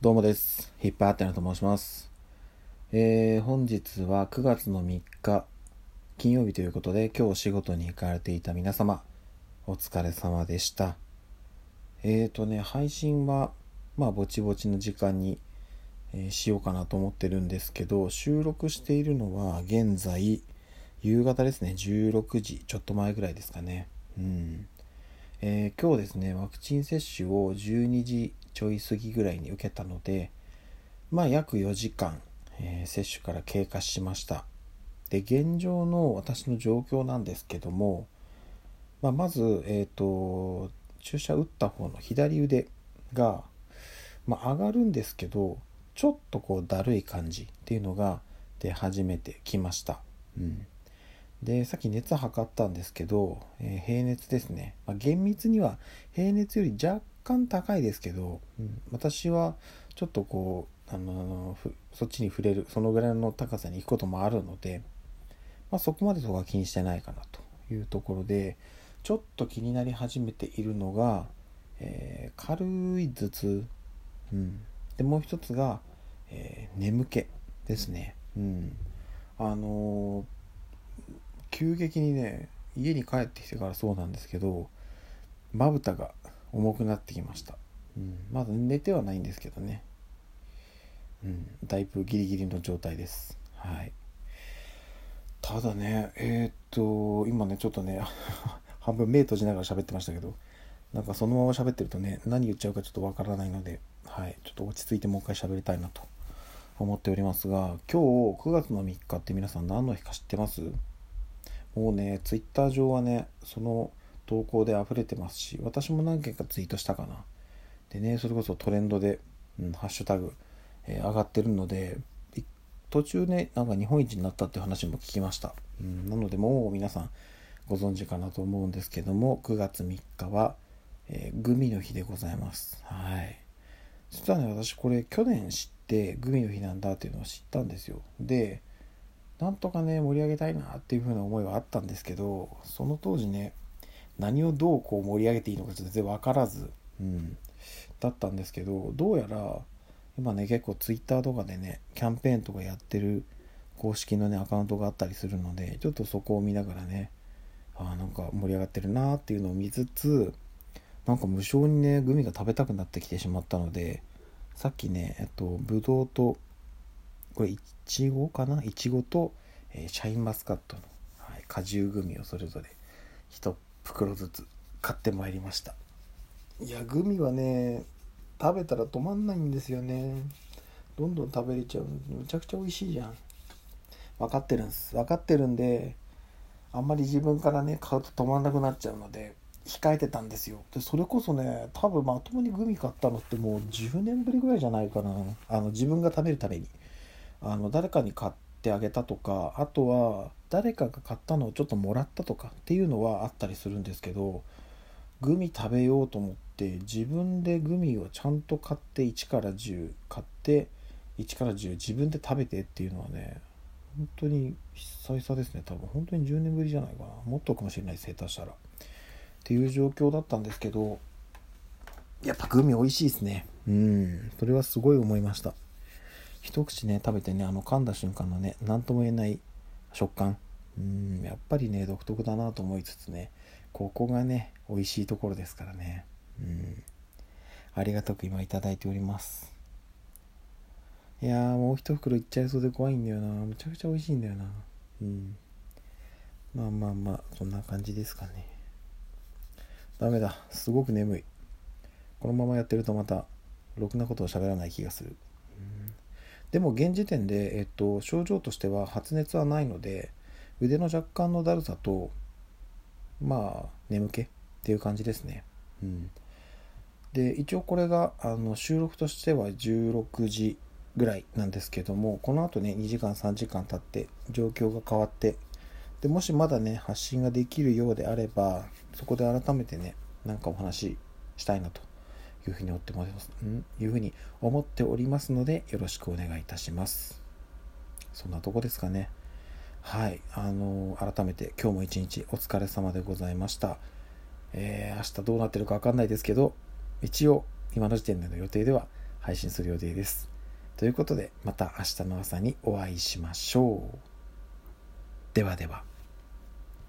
どうもです。ヒップアーテナと申します。えー、本日は9月の3日、金曜日ということで、今日お仕事に行かれていた皆様、お疲れ様でした。えーとね、配信は、まあ、ぼちぼちの時間に、えーしようかなと思ってるんですけど、収録しているのは、現在、夕方ですね、16時、ちょっと前ぐらいですかね。うん。えー今日ですねワクチン接種を12時ちょい過ぎぐらいに受けたのでまあ約4時間、えー接種から経過しました。で現状の私の状況なんですけども、まあ、まず、えー、と注射打った方の左腕が、まあ、上がるんですけどちょっとこうだるい感じっていうのが出始めてきました、うん、でさっき熱測ったんですけど、えー平熱ですね、まあ、厳密には平熱より若干高いですけど、うん私はちょっとこう、あのーそっちに触れるそのぐらいの高さに行くこともあるので、まあ、そこまでとか気にしてないかなというところでちょっと気になり始めているのが、えー軽い頭痛、うん、でもう一つが、えー眠気ですね、うん、あの急激にね家に帰ってきてからそうなんですけどまぶたが重くなってきました、うん、まだ寝てはないんですけどね、うん、だいぶギリギリの状態です。はい。ただねえーっと今ねちょっとね 半分目閉じながら喋ってましたけどなんかそのまま喋ってるとね何言っちゃうかちょっとわからないのではいちょっと落ち着いてもう一回喋りたいなと思っておりますが今日9月の3日って皆さん何の日か知ってます？もうね、ツイッター上はね、その投稿で溢れてますし、私も何件かツイートしたかな。でね、それこそトレンドで、うん、ハッシュタグ、えー上がってるので、途中ね、なんか日本一になったって話も聞きました。うん、なので、もう皆さんご存知かなと思うんですけども、9月3日は、えーグミの日でございます。はい。実はね、私これ去年知って、グミの日なんだっていうのを知ったんですよ。で、なんとかね盛り上げたいなっていう風な思いはあったんですけどその当時ね何をどうこう盛り上げていいのか全然分からず、うん、だったんですけどどうやら今ね結構ツイッターとかでねキャンペーンとかやってる公式のねアカウントがあったりするのでちょっとそこを見ながらねあーなんか盛り上がってるなーっていうのを見つつなんか無性にねグミが食べたくなってきてしまったのでさっきねえっとぶどうとこれいちごかな？いちごと、えーシャインマスカットの、はい、果汁グミをそれぞれ1袋ずつ買ってまいりました。いやグミはね食べたら止まんないんですよね。どんどん食べれちゃうむちゃくちゃ美味しいじゃん。分かってるんです。分かってるんであんまり自分からね買うと止まんなくなっちゃうので控えてたんですよ。でそれこそね多分まともにグミ買ったのってもう10年ぶりぐらいじゃないかな。あの自分が食べるために。あの誰かに買ってあげたとかあとは誰かが買ったのをちょっともらったとかっていうのはあったりするんですけどグミ食べようと思って自分でグミをちゃんと買って1から10買って1から10自分で食べてっていうのはね本当に久々ですね多分。本当に10年ぶりじゃないかな。もっとかもしれないです下手したら。っていう状況だったんですけどやっぱグミ美味しいですね。うん。それはすごい思いました。一口ね食べてねあの噛んだ瞬間のね何とも言えない食感。うんやっぱりね独特だなと思いつつねここがね美味しいところですからね。うん。ありがたく今いただいております。いやもう一袋いっちゃいそうで怖いんだよな。むちゃくちゃ美味しいんだよな。うん。まあまあまあそんな感じですかね。ダメだ。すごく眠い。このままやってるとまたろくなことを喋らない気がする。でも現時点で、えっと、症状としては発熱はないので腕の若干のだるさとまあ眠気っていう感じですね。うん、で一応これがあの収録としては16時ぐらいなんですけどもこの後ね2時間3時間経って状況が変わってでもしまだね発信ができるようであればそこで改めてねなんかお話ししたいなというふうに思ってますん？いうふうに思っておりますのでよろしくお願いいたしますそんなとこですかねはいあの改めて今日も一日お疲れ様でございましたえー明日どうなってるか分かんないですけど一応今の時点での予定では配信する予定です。ということで、また明日の朝にお会いしましょう。ではでは。